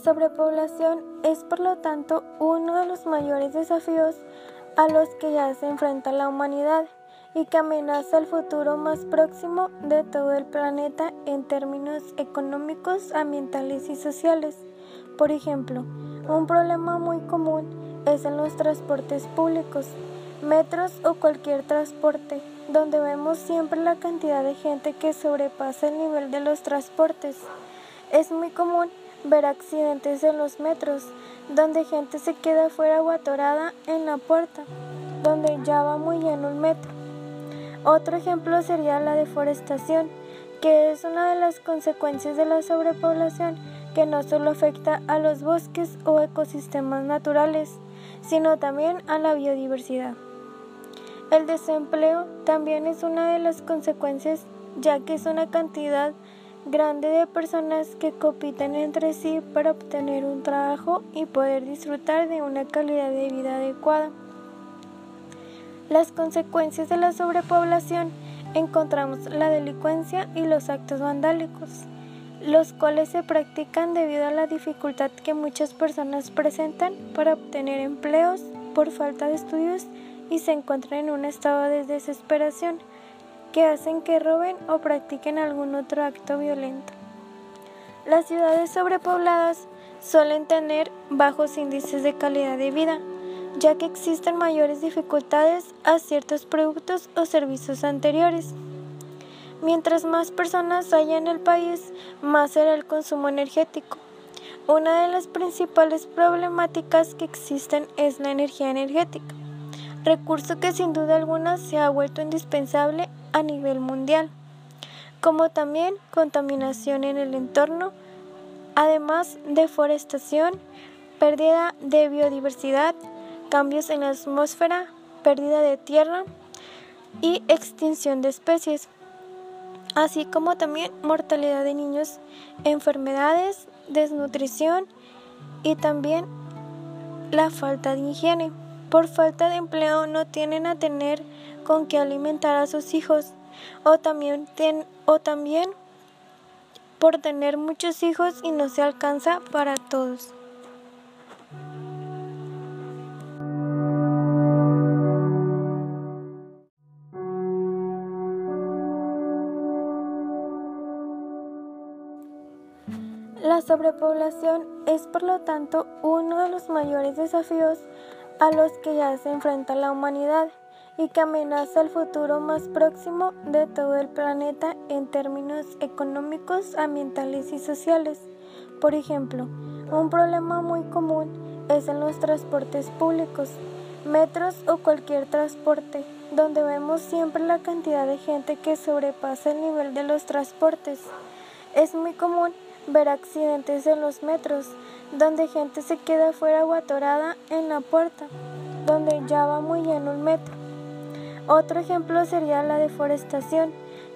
sobrepoblación es por lo tanto uno de los mayores desafíos a los que ya se enfrenta la humanidad y que amenaza el futuro más próximo de todo el planeta en términos económicos, ambientales y sociales. Por ejemplo, un problema muy común es en los transportes públicos, metros o cualquier transporte, donde vemos siempre la cantidad de gente que sobrepasa el nivel de los transportes. Es muy común ver accidentes en los metros, donde gente se queda fuera o atorada en la puerta, donde ya va muy lleno el metro. Otro ejemplo sería la deforestación, que es una de las consecuencias de la sobrepoblación que no solo afecta a los bosques o ecosistemas naturales, sino también a la biodiversidad. El desempleo también es una de las consecuencias ya que es una cantidad grande de personas que compiten entre sí para obtener un trabajo y poder disfrutar de una calidad de vida adecuada. Las consecuencias de la sobrepoblación encontramos la delincuencia y los actos vandálicos, los cuales se practican debido a la dificultad que muchas personas presentan para obtener empleos por falta de estudios y se encuentran en un estado de desesperación que hacen que roben o practiquen algún otro acto violento. Las ciudades sobrepobladas suelen tener bajos índices de calidad de vida, ya que existen mayores dificultades a ciertos productos o servicios anteriores. Mientras más personas haya en el país, más será el consumo energético. Una de las principales problemáticas que existen es la energía energética, recurso que sin duda alguna se ha vuelto indispensable a nivel mundial, como también contaminación en el entorno, además deforestación, pérdida de biodiversidad, cambios en la atmósfera, pérdida de tierra y extinción de especies, así como también mortalidad de niños, enfermedades, desnutrición y también la falta de higiene. Por falta de empleo no tienen a tener con qué alimentar a sus hijos o también, o también por tener muchos hijos y no se alcanza para todos. La sobrepoblación es por lo tanto uno de los mayores desafíos a los que ya se enfrenta la humanidad y que amenaza el futuro más próximo de todo el planeta en términos económicos, ambientales y sociales. Por ejemplo, un problema muy común es en los transportes públicos, metros o cualquier transporte, donde vemos siempre la cantidad de gente que sobrepasa el nivel de los transportes. Es muy común ver accidentes en los metros, donde gente se queda fuera o atorada en la puerta, donde ya va muy lleno el metro. Otro ejemplo sería la deforestación,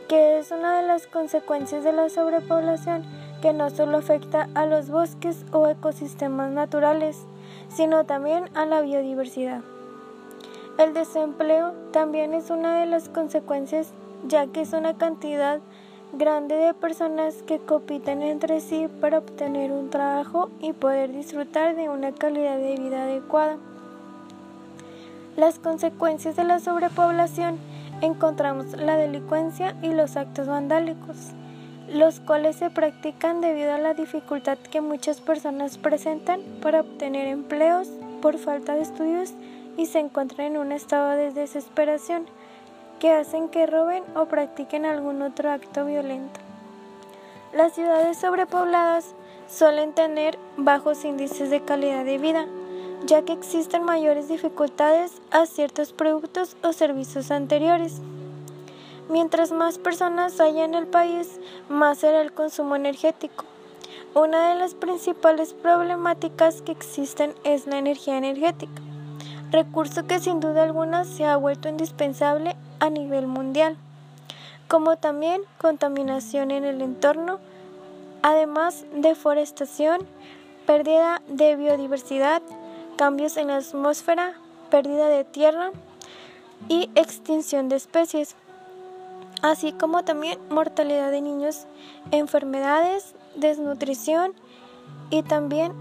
que es una de las consecuencias de la sobrepoblación que no solo afecta a los bosques o ecosistemas naturales, sino también a la biodiversidad. El desempleo también es una de las consecuencias ya que es una cantidad grande de personas que compiten entre sí para obtener un trabajo y poder disfrutar de una calidad de vida adecuada. Las consecuencias de la sobrepoblación encontramos la delincuencia y los actos vandálicos, los cuales se practican debido a la dificultad que muchas personas presentan para obtener empleos por falta de estudios y se encuentran en un estado de desesperación que hacen que roben o practiquen algún otro acto violento. Las ciudades sobrepobladas suelen tener bajos índices de calidad de vida, ya que existen mayores dificultades a ciertos productos o servicios anteriores. Mientras más personas haya en el país, más será el consumo energético. Una de las principales problemáticas que existen es la energía energética, recurso que sin duda alguna se ha vuelto indispensable a nivel mundial, como también contaminación en el entorno, además deforestación, pérdida de biodiversidad, cambios en la atmósfera, pérdida de tierra y extinción de especies, así como también mortalidad de niños, enfermedades, desnutrición y también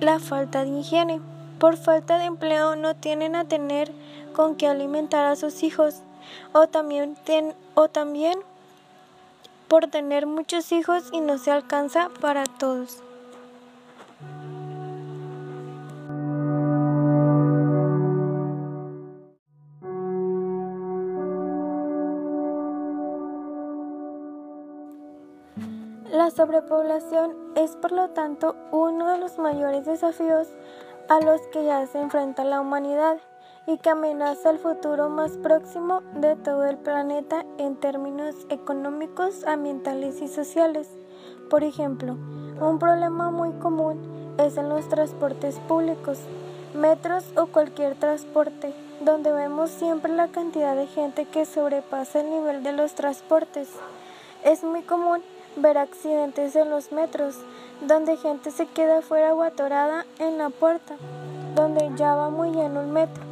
la falta de higiene. Por falta de empleo no tienen a tener con qué alimentar a sus hijos o también, o también por tener muchos hijos y no se alcanza para todos. Sobrepoblación es por lo tanto uno de los mayores desafíos a los que ya se enfrenta la humanidad y que amenaza el futuro más próximo de todo el planeta en términos económicos, ambientales y sociales. Por ejemplo, un problema muy común es en los transportes públicos, metros o cualquier transporte, donde vemos siempre la cantidad de gente que sobrepasa el nivel de los transportes. Es muy común ver accidentes en los metros, donde gente se queda fuera o atorada en la puerta, donde ya va muy lleno el metro.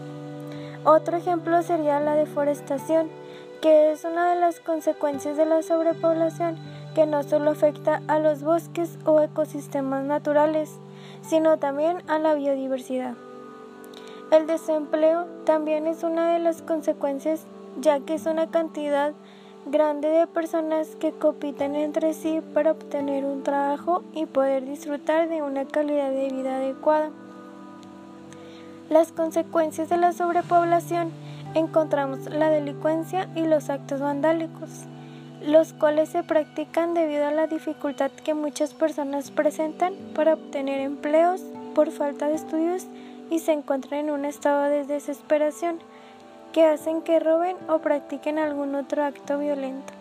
Otro ejemplo sería la deforestación, que es una de las consecuencias de la sobrepoblación que no solo afecta a los bosques o ecosistemas naturales, sino también a la biodiversidad. El desempleo también es una de las consecuencias ya que es una cantidad grande de personas que compiten entre sí para obtener un trabajo y poder disfrutar de una calidad de vida adecuada. Las consecuencias de la sobrepoblación encontramos la delincuencia y los actos vandálicos, los cuales se practican debido a la dificultad que muchas personas presentan para obtener empleos por falta de estudios y se encuentran en un estado de desesperación que hacen que roben o practiquen algún otro acto violento.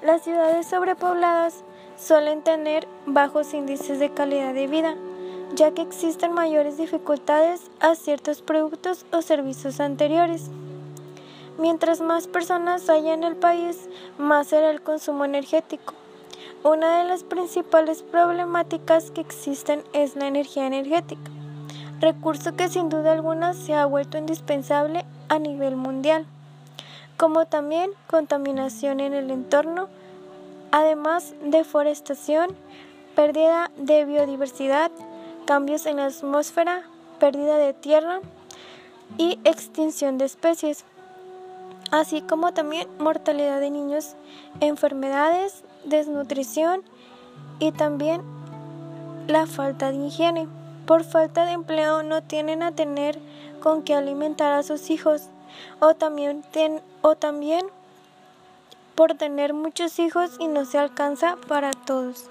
Las ciudades sobrepobladas suelen tener bajos índices de calidad de vida, ya que existen mayores dificultades a ciertos productos o servicios anteriores. Mientras más personas haya en el país, más será el consumo energético. Una de las principales problemáticas que existen es la energía energética, recurso que sin duda alguna se ha vuelto indispensable a nivel mundial, como también contaminación en el entorno, además deforestación, pérdida de biodiversidad, cambios en la atmósfera, pérdida de tierra y extinción de especies, así como también mortalidad de niños, enfermedades, desnutrición y también la falta de higiene. Por falta de empleo no tienen a tener con qué alimentar a sus hijos o también, o también por tener muchos hijos y no se alcanza para todos.